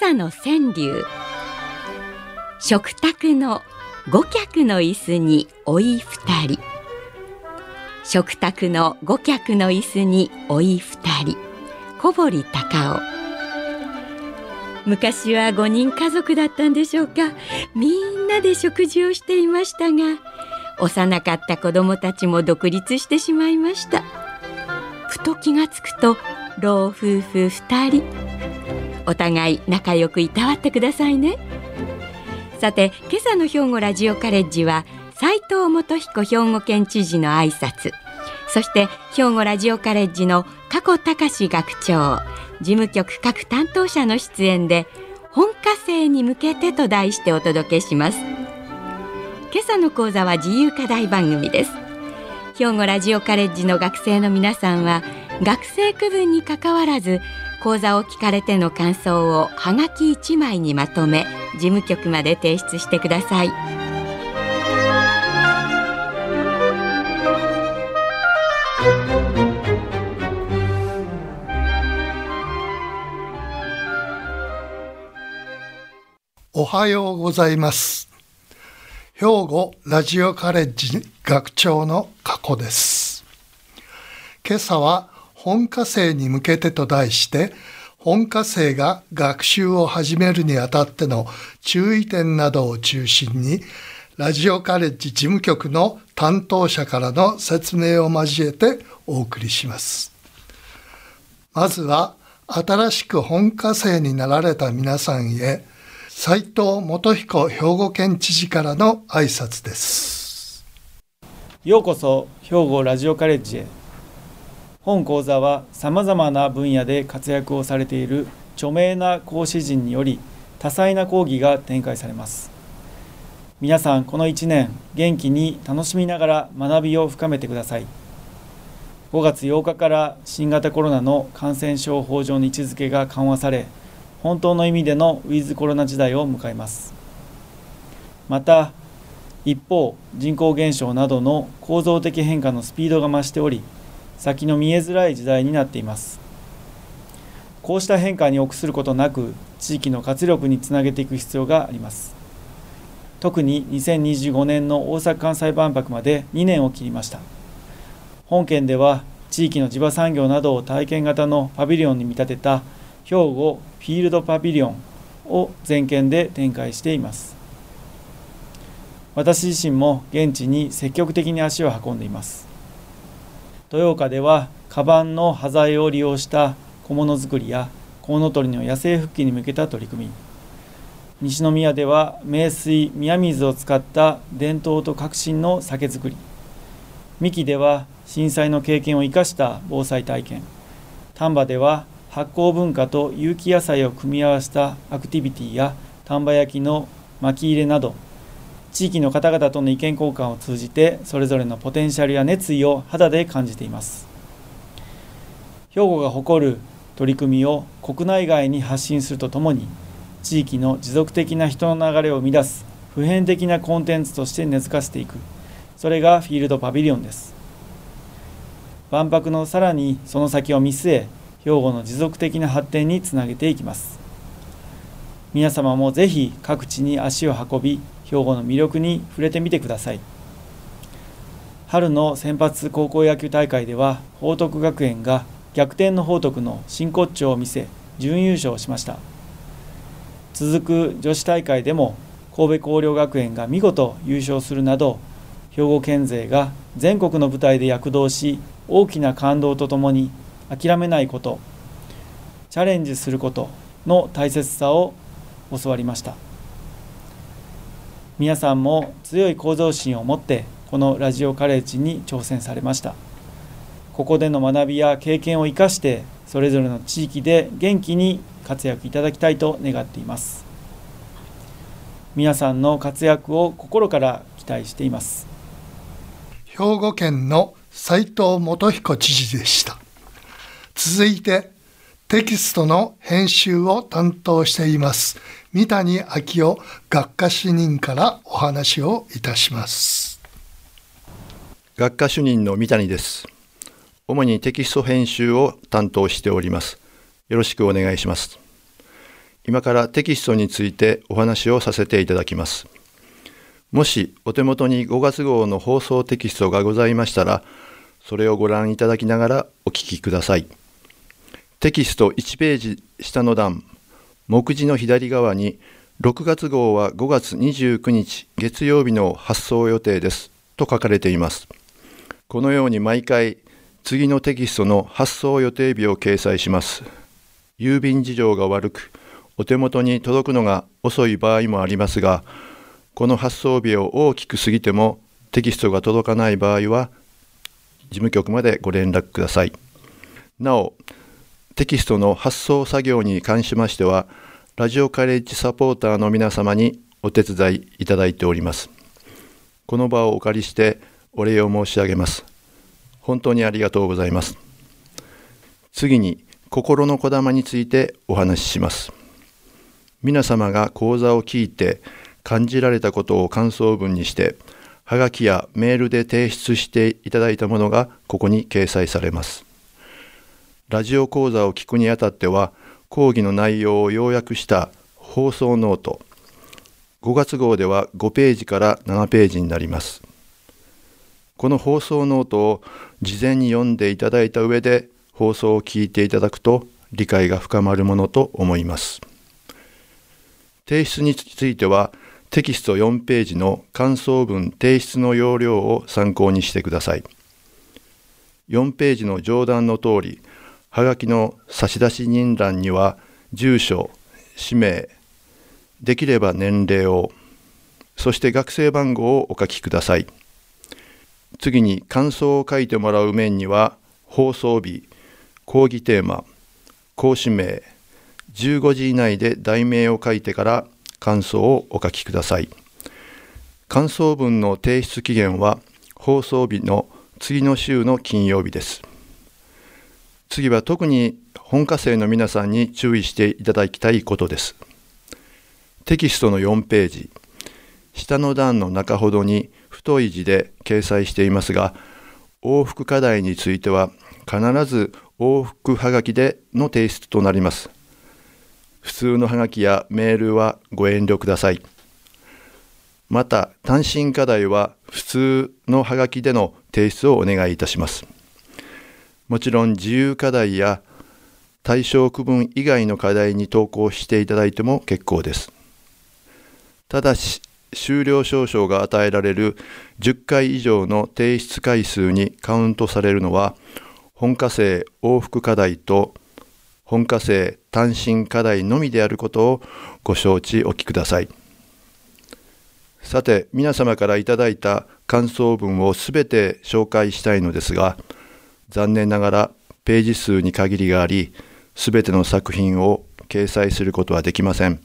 朝の川柳。食卓の五脚の椅子に老い二人。食卓の五脚の椅子に老い二人。小堀隆夫。昔は5人家族だったんでしょうか。みんなで食事をしていましたが幼かった子供たちも独立してしまいました。ふと気がつくと老夫婦2人。お互い仲良くいたわってくださいね。さて今朝の兵庫ラジオカレッジは斉藤元彦兵庫県知事の挨拶。そして兵庫ラジオカレッジの加古隆学長。事務局各担当者の出演で本科生に向けてと題してお届けします。今朝の講座は自由課題番組です。兵庫ラジオカレッジの学生の皆さんは学生区分にかかわらず講座を聞かれての感想をはがき1枚にまとめ事務局まで提出してください。おはようございます。兵庫ラジオカレッジ学長の加古です。今朝は本科生に向けてと題して本科生が学習を始めるにあたっての注意点などを中心にラジオカレッジ事務局の担当者からの説明を交えてお送りします。まずは新しく本科生になられた皆さんへ斉藤元彦兵庫県知事からの挨拶です。ようこそ兵庫ラジオカレッジへ。本講座はさまざまな分野で活躍をされている著名な講師陣により多彩な講義が展開されます。皆さんこの1年元気に楽しみながら学びを深めてください。5月8日から新型コロナの感染症法上の位置づけが緩和され本当の意味でのウィズコロナ時代を迎えます。また一方人口減少などの構造的変化のスピードが増しており先の見えづらい時代になっています。こうした変化に臆することなく地域の活力につなげていく必要があります。特に2025年の大阪・関西万博まで2年を切りました。本県では地域の地場産業などを体験型のパビリオンに見立てた兵庫フィールドパビリオンを全県で展開しています。私自身も現地に積極的に足を運んでいます。豊岡ではカバンの端材を利用した小物作りやコウノトリの野生復帰に向けた取り組み。西宮では名水宮水を使った伝統と革新の酒造り。三木では震災の経験を生かした防災体験。丹波では発酵文化と有機野菜を組み合わせたアクティビティや丹波焼きの巻き入れなど地域の方々との意見交換を通じてそれぞれのポテンシャルや熱意を肌で感じています。兵庫が誇る取り組みを国内外に発信するとともに地域の持続的な人の流れを生み出す普遍的なコンテンツとして根付かせていく。それがフィールドパビリオンです。万博のさらにその先を見据え兵庫の持続的な発展につなげていきます。皆様もぜひ各地に足を運び兵庫の魅力に触れてみてください。春の選抜高校野球大会では報徳学園が逆転の報徳の真骨頂を見せ準優勝しました。続く女子大会でも神戸弘陵学園が見事優勝するなど兵庫県勢が全国の舞台で躍動し大きな感動とともに諦めないことチャレンジすることの大切さを教わりました。皆さんも強い向上心を持ってこのラジオカレッジに挑戦されました。ここでの学びや経験を生かしてそれぞれの地域で元気に活躍いただきたいと願っています。皆さんの活躍を心から期待しています。兵庫県の斉藤元彦知事でした。続いてテキストの編集を担当しています三谷昭夫学科主任からお話をいたします。学科主任の三谷です。主にテキスト編集を担当しております。よろしくお願いします。今からテキストについてお話をさせていただきます。もしお手元に5月号の放送テキストがございましたらそれをご覧いただきながらお聞きください。テキスト1ページ下の段目次の左側に6月号は5月29日月曜日の発送予定ですと書かれています。このように毎回次のテキストの発送予定日を掲載します。郵便事情が悪くお手元に届くのが遅い場合もありますがこの発送日を大きく過ぎてもテキストが届かない場合は事務局までご連絡ください。なおテキストの発送作業に関しましては、ラジオカレッジサポーターの皆様にお手伝いいただいております。この場をお借りしてお礼を申し上げます。本当にありがとうございます。次に、心のこだまについてお話しします。皆様が講座を聞いて感じられたことを感想文にして、はがきやメールで提出していただいたものがここに掲載されます。ラジオ講座を聞くにあたっては講義の内容を要約した放送ノート。5月号では5ページから7ページになります。この放送ノートを事前に読んでいただいた上で放送を聞いていただくと理解が深まるものと思います。提出についてはテキスト4ページの感想文提出の要領を参考にしてください。4ページの上段の通りはがきの差出人欄には住所、氏名、できれば年齢を、そして学生番号をお書きください。次に感想を書いてもらう面には放送日、講義テーマ、講師名、15時以内で題名を書いてから感想をお書きください。感想文の提出期限は放送日の次の週の金曜日です。次は特に本科生の皆さんに注意していただきたいことです。テキストの4ページ、下の段の中ほどに太い字で掲載していますが、往復課題については必ず往復はがきでの提出となります。普通のはがきやメールはご遠慮ください。また、単身課題は普通のはがきでの提出をお願いいたします。もちろん自由課題や対象区分以外の課題に投稿していただいても結構です。ただし、終了証書が与えられる10回以上の提出回数にカウントされるのは、本科生往復課題と本科生単身課題のみであることをご承知おきください。さて、皆様からいただいた感想文をすべて紹介したいのですが、残念ながらページ数に限りがあり、すべての作品を掲載することはできません。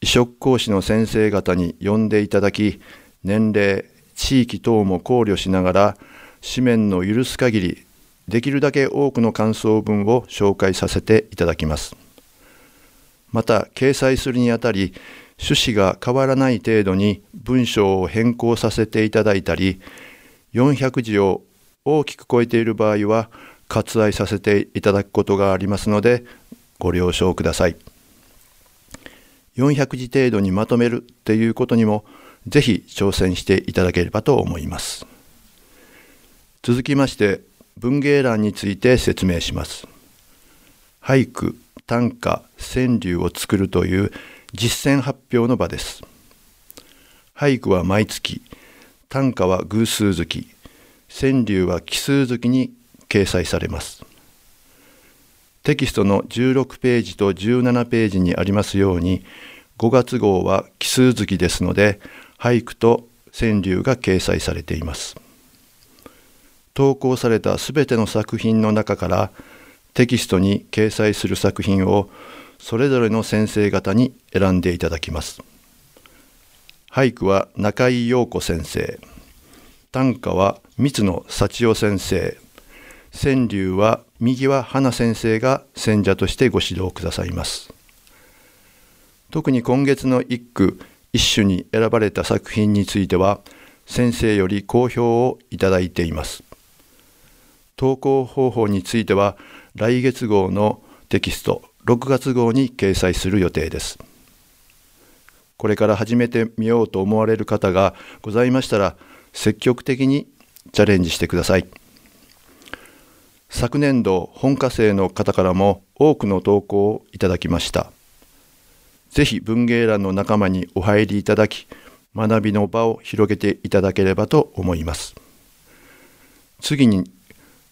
移植講師の先生方に呼んでいただき、年齢、地域等も考慮しながら、紙面の許す限り、できるだけ多くの感想文を紹介させていただきます。また、掲載するにあたり、趣旨が変わらない程度に文章を変更させていただいたり、400字を大きく超えている場合は割愛させていただくことがありますのでご了承ください。400字程度にまとめるっていうことにもぜひ挑戦していただければと思います。続きまして文芸欄について説明します。俳句短歌川柳を作るという実践発表の場です。俳句は毎月短歌は偶数月川柳は奇数月に掲載されます。テキストの16ページと17ページにありますように、5月号は奇数月ですので、俳句と川柳が掲載されています。投稿されたすべての作品の中からテキストに掲載する作品をそれぞれの先生方に選んでいただきます俳句は中井陽子先生短歌は三野幸代先生川柳は右は花先生が選者としてご指導くださいます特に今月の一句一首に選ばれた作品については先生より好評をいただいています投稿方法については来月号のテキスト6月号に掲載する予定ですこれから始めてみようと思われる方がございましたら積極的にチャレンジしてください。昨年度本科生の方からも多くの投稿をいただきました。ぜひ文芸欄の仲間にお入りいただき学びの場を広げていただければと思います。次に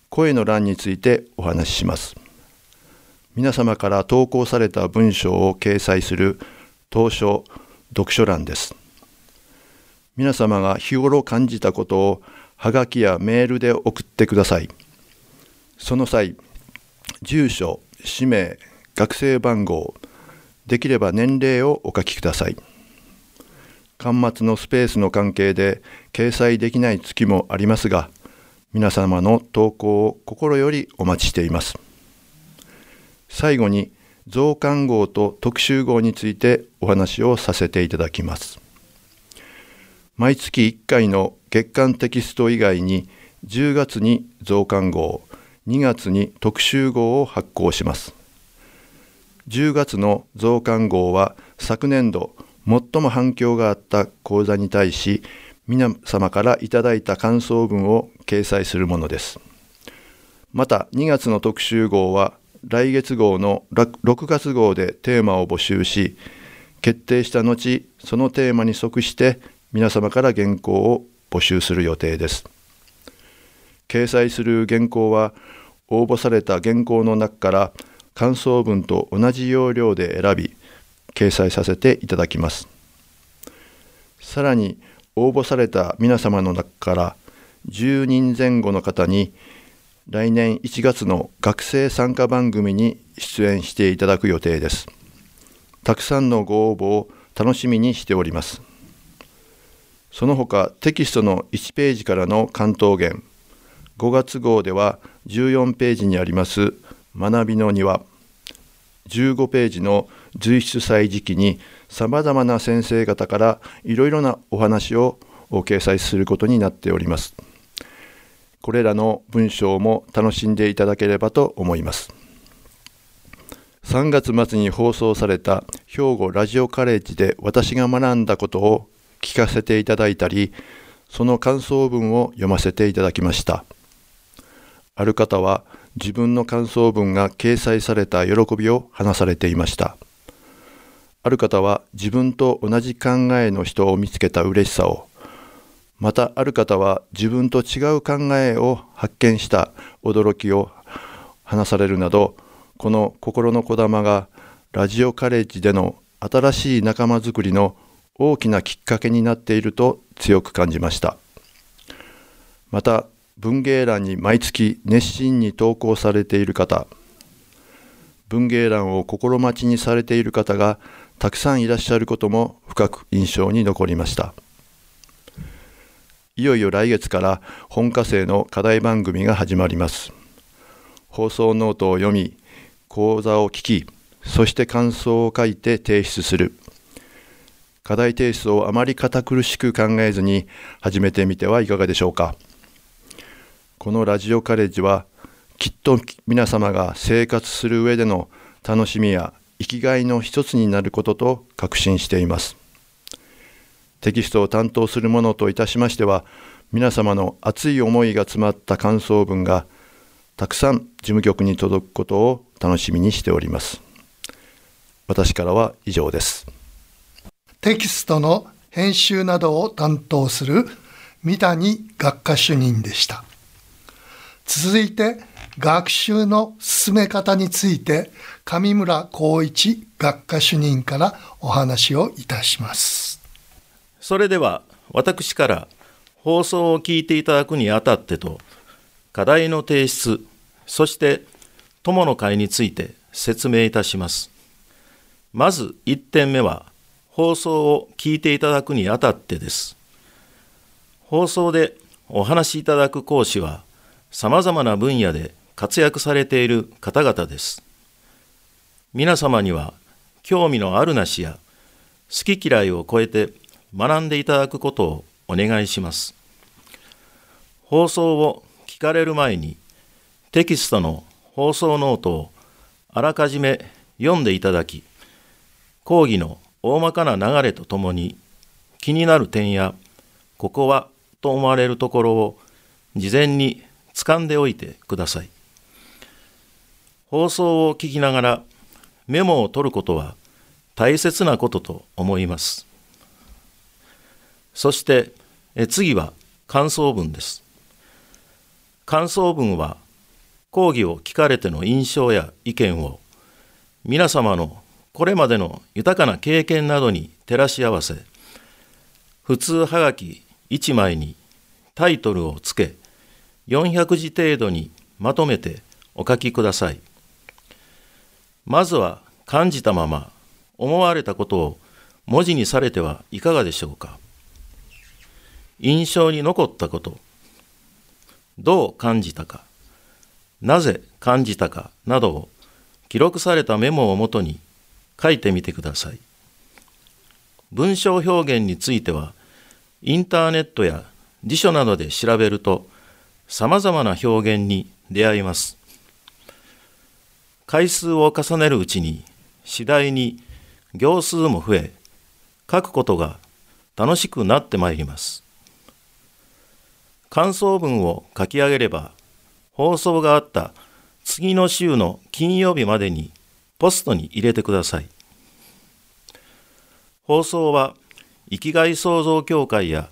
声の欄についてお話しします。皆様から投稿された文章を掲載する当初読書欄です。皆様が日頃感じたことをはがきやメールで送ってください。その際住所氏名学生番号できれば年齢をお書きください。端末のスペースの関係で掲載できない月もありますが皆様の投稿を心よりお待ちしています。最後に増刊号と特集号についてお話をさせていただきます。毎月1回の月間テキスト以外に10月に増刊号2月に特集号を発行します。10月の増刊号は昨年度最も反響があった講座に対し皆様からいただいた感想文を掲載するものです。また2月の特集号は来月号の6月号でテーマを募集し決定した後そのテーマに即して皆様から原稿を募集する予定です。掲載する原稿は応募された原稿の中から感想文と同じ要領で選び掲載させていただきます。さらに応募された皆様の中から10人前後の方に来年1月の学生参加番組に出演していただく予定です。たくさんのご応募を楽しみにしております。その他テキストの1ページからの関東言5月号では14ページにあります学びの庭15ページの随筆祭時期にさまざまな先生方からいろいろなお話を掲載することになっております。これらの文章も楽しんでいただければと思います。3月末に放送された兵庫ラジオカレッジで私が学んだことを聞かせていただいたり、その感想文を読ませていただきました。ある方は自分の感想文が掲載された喜びを話されていました。ある方は自分と同じ考えの人を見つけた嬉しさを、またある方は自分と違う考えを発見した驚きを話されるなどこの心のこだまがラジオカレッジでの新しい仲間づくりの大きなきっかけになっていると強く感じましたまた文芸欄に毎月熱心に投稿されている方文芸欄を心待ちにされている方がたくさんいらっしゃることも深く印象に残りました。いよいよ来月から本科生の課題番組が始まります。放送ノートを読み、講座を聞き、そして感想を書いて提出する。課題提出をあまり堅苦しく考えずに始めてみてはいかがでしょうか。このラジオカレッジはきっと皆様が生活する上での楽しみや生きがいの一つになることと確信しています。テキストを担当する者といたしましては皆様の熱い思いが詰まった感想文がたくさん事務局に届くことを楽しみにしております私からは以上ですテキストの編集などを担当する三谷学科主任でした続いて学習の進め方について上村光一学科主任からお話をいたしますそれでは私から放送を聞いていただくにあたってと課題の提出、そして友の会について説明いたします。まず1点目は、放送を聞いていただくにあたってです。放送でお話しいただく講師は、様々な分野で活躍されている方々です。皆様には興味のあるなしや好き嫌いを超えて学んでいただくことをお願いします。放送を聞かれる前にテキストの放送ノートをあらかじめ読んでいただき、講義の大まかな流れとともに気になる点やここはと思われるところを事前に掴んでおいてください。放送を聞きながらメモを取ることは大切なことと思います。そしてえ次は感想文です。感想文は講義を聞かれての印象や意見を皆様のこれまでの豊かな経験などに照らし合わせ普通はがき1枚にタイトルをつけ400字程度にまとめてお書きください。まずは感じたまま思われたことを文字にされてはいかがでしょうか印象に残ったことどう感じたかなぜ感じたかなどを記録されたメモをもとに書いてみてください文章表現についてはインターネットや辞書などで調べるとさまざまな表現に出会います回数を重ねるうちに次第に行数も増え、書くことが楽しくなってまいります。感想文を書き上げれば、放送があった次の週の金曜日までにポストに入れてください。放送は生きがい創造協会や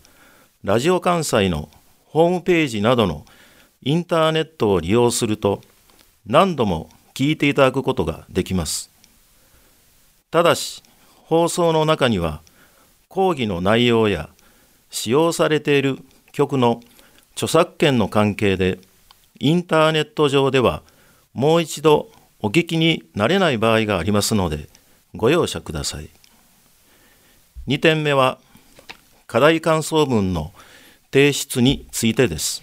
ラジオ関西のホームページなどのインターネットを利用すると何度も聞いていただくことができます。ただし、放送の中には、講義の内容や使用されている曲の著作権の関係で、インターネット上ではもう一度お聞きになれない場合がありますので、ご容赦ください。2点目は、課題感想文の提出についてです。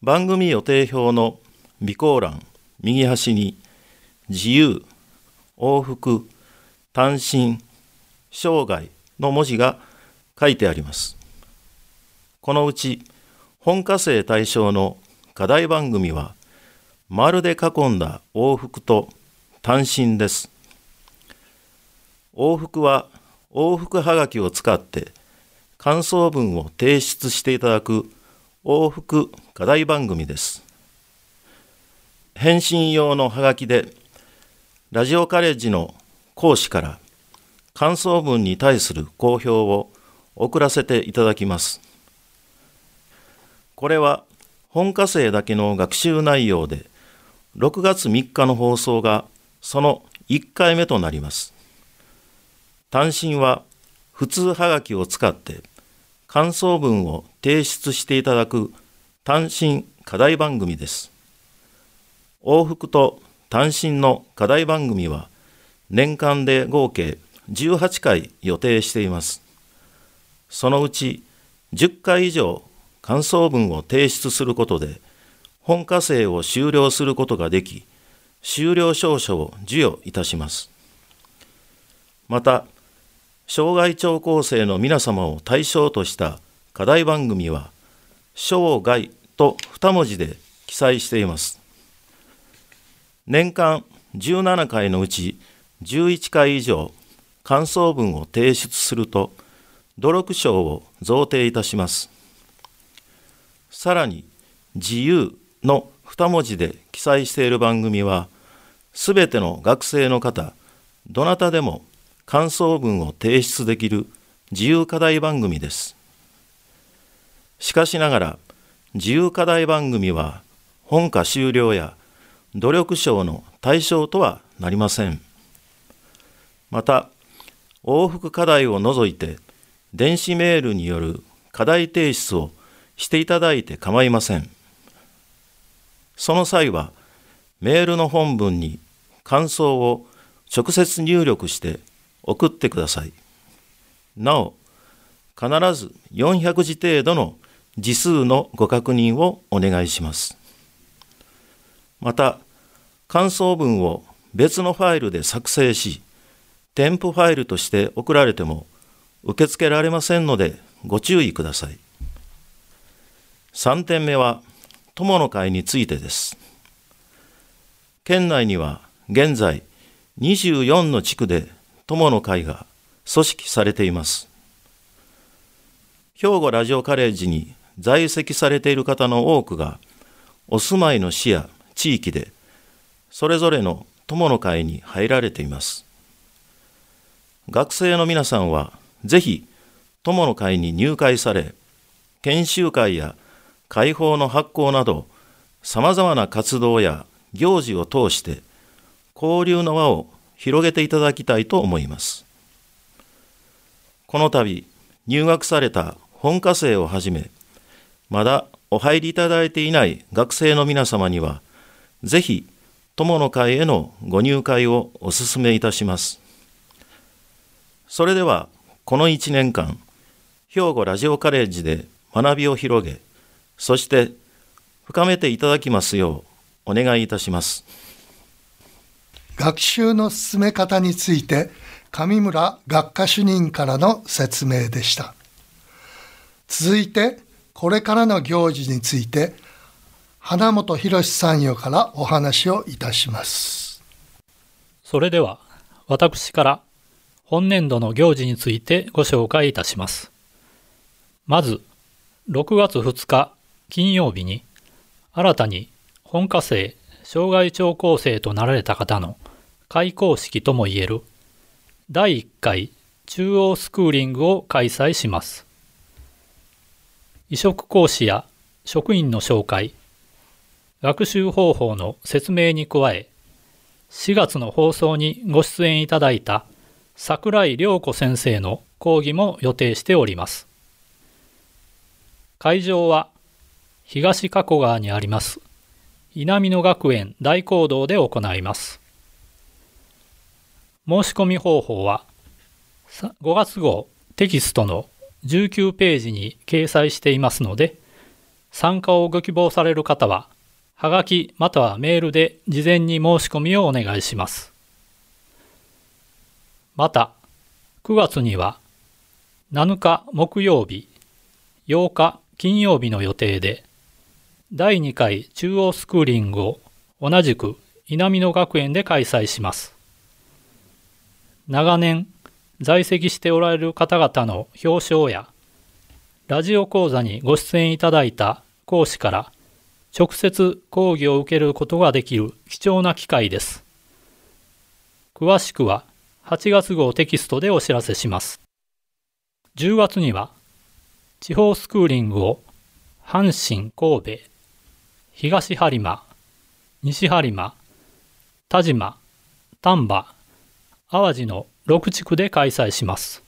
番組予定表の備考欄右端に自由、往復、単身、生涯の文字が書いてあります。このうち本科生対象の課題番組は丸で囲んだ往復と単身です。往復は往復はがきを使って感想文を提出していただく往復課題番組です。返信用のハガキでラジオカレッジの講師から感想文に対する公表を送らせていただきます。これは本科生だけの学習内容で6月3日の放送がその1回目となります。単身は普通はがきを使って感想文を提出していただく単身課題番組です。往復と単身の課題番組は年間で合計18回予定しています。そのうち10回以上感想文を提出することで本科生を終了することができ、終了証書を授与いたします。また、障害聴講生の皆様を対象とした課題番組は、生涯と2文字で記載しています。年間17回のうち11回以上感想文を提出すると努力賞を贈呈いたします。さらに自由の2文字で記載している番組はすべての学生の方どなたでも感想文を提出できる自由課題番組です。しかしながら自由課題番組は本科終了や努力賞の対象とはなりません。また、往復課題を除いて、電子メールによる課題提出をしていただいて構いません。その際はメールの本文に感想を直接入力して送ってください。なお、必ず400字程度の字数のご確認をお願いします。また、感想文を別のファイルで作成し、添付ファイルとして送られても受け付けられませんのでご注意ください。3点目は友の会についてです。県内には現在24の地区で友の会が組織されています。兵庫ラジオカレッジに在籍されている方の多くがお住まいの市や地域でそれぞれの友の会に入られています。学生の皆さんはぜひ友の会に入会され、研修会や会報の発行など、さまざまな活動や行事を通して交流の輪を広げていただきたいと思います。この度、入学された本科生をはじめ、まだお入りいただいていない学生の皆様には、ぜひ友の会へのご入会をお勧めいたします。それでは、この1年間、兵庫ラジオカレッジで学びを広げ、そして深めていただきますようお願いいたします。学習の進め方について、上村学科主任からの説明でした。続いて、これからの行事について、花本博参与からお話をいたします。それでは、私から本年度の行事についてご紹介いたします。まず、6月2日金曜日に、新たに本科生、障害聴講生となられた方の開講式ともいえる第1回中央スクーリングを開催します。移植講師や職員の紹介、学習方法の説明に加え、4月の放送にご出演いただいた桜井良子先生の講義も予定しております。会場は東加古川にあります稲美野学園大講堂で行います。申し込み方法は5月号テキストの19ページに掲載していますので参加をご希望される方ははがきまたはメールで事前に申し込みをお願いします。また、9月には7日木曜日、8日金曜日の予定で、第2回中央スクーリングを同じく稲美野学園で開催します。長年在籍しておられる方々の表彰や、ラジオ講座にご出演いただいた講師から直接講義を受けることができる貴重な機会です。詳しくは8月号テキストでお知らせします。10月には地方スクーリングを阪神、神戸、東播磨、西播磨、田島、丹波、淡路の6地区で開催します。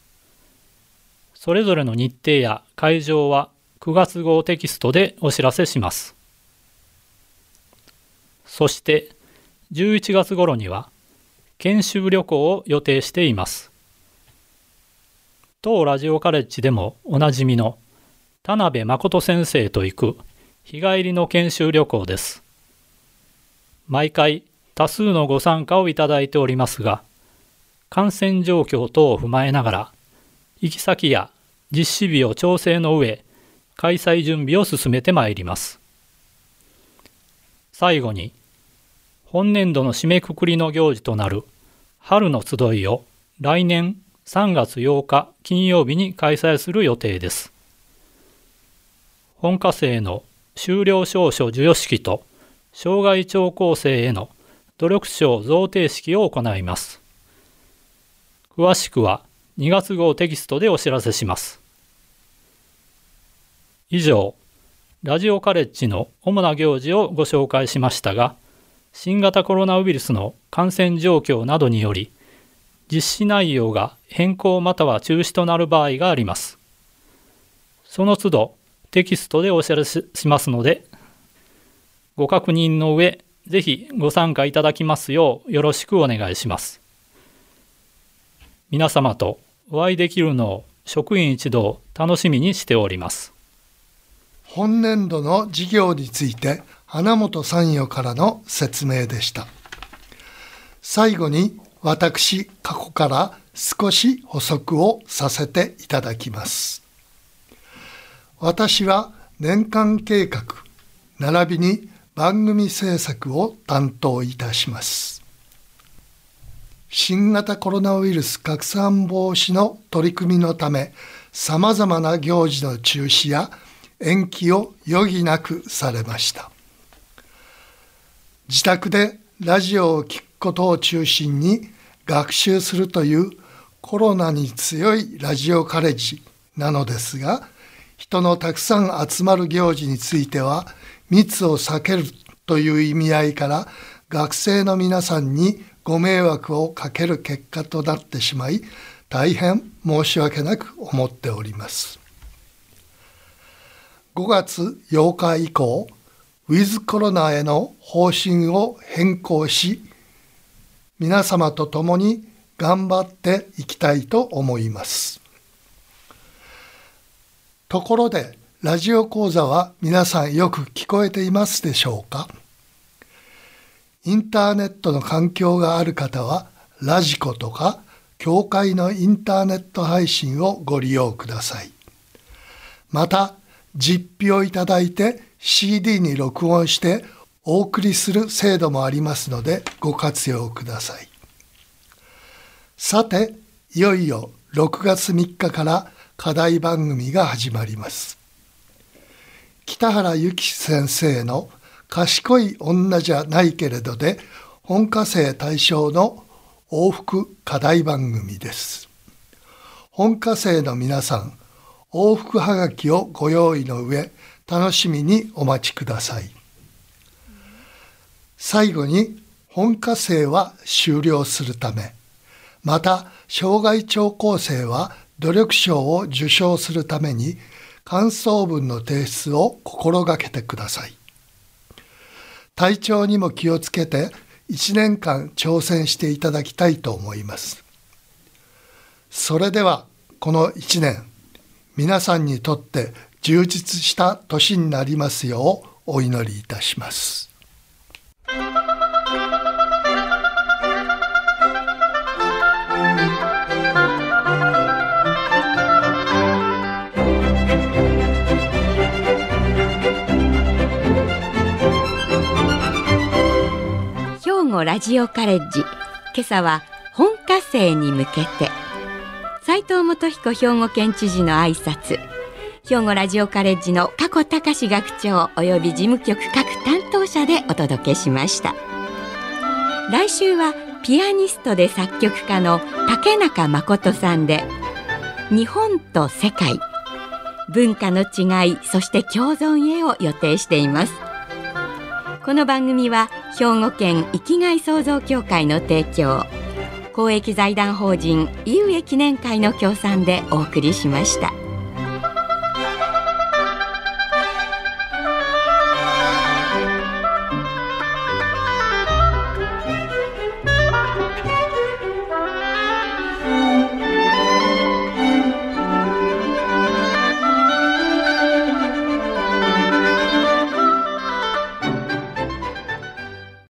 それぞれの日程や会場は9月号テキストでお知らせします。そして11月頃には研修旅行を予定しています。当ラジオカレッジでもおなじみの田辺誠先生と行く日帰りの研修旅行です。毎回多数のご参加をいただいておりますが、感染状況等を踏まえながら、行き先や実施日を調整の上、開催準備を進めてまいります。最後に、本年度の締めくくりの行事となる春の集いを来年3月8日金曜日に開催する予定です。本科生の修了証書授与式と障害聴講生への努力賞贈呈式を行います。詳しくは2月号テキストでお知らせします。以上、ラジオカレッジの主な行事をご紹介しましたが、新型コロナウイルスの感染状況などにより、実施内容が変更または中止となる場合があります。その都度テキストでお知らせしますので、ご確認の上、ぜひご参加いただきますようよろしくお願いします。皆様とお会いできるのを職員一同楽しみにしております。本年度の事業について花本参与からの説明でした。最後に私過去から少し補足をさせていただきます。私は年間計画並びに番組制作を担当いたします。新型コロナウイルス拡散防止の取り組みのため、様々な行事の中止や延期を余儀なくされました。自宅でラジオを聴くことを中心に学習するというコロナに強いラジオカレッジなのですが、人のたくさん集まる行事については密を避けるという意味合いから学生の皆さんにご迷惑をかける結果となってしまい大変申し訳なく思っております。5月8日以降、ウィズコロナへの方針を変更し、皆様と共に頑張っていきたいと思います。ところで、ラジオ講座は皆さんよく聞こえていますでしょうか？インターネットの環境がある方は、ラジコとか、教会のインターネット配信をご利用ください。また、実費をいただいて CD に録音してお送りする制度もありますのでご活用ください。さて、いよいよ6月3日から課題番組が始まります。北原由紀先生の賢い女じゃないけれどで本科生対象の往復課題番組です。本科生の皆さん、往復はがきをご用意の上、楽しみにお待ちください。最後に、本科生は終了するため、また、障害聴講生は努力賞を受賞するために、感想文の提出を心がけてください。体調にも気をつけて、1年間挑戦していただきたいと思います。それでは、この1年、皆さんにとって充実した年になりますようお祈りいたします。兵庫ラジオカレッジ。今朝は本科生に向けて。斉藤元彦兵庫県知事の挨拶。兵庫ラジオカレッジの加古隆学長及び事務局各担当者でお届けしました。来週はピアニストで作曲家の竹中誠さんで日本と世界文化の違いそして共存へを予定しています。この番組は兵庫県生きがい創造協会の提供公益財団法人井上記念会の協賛でお送りしました。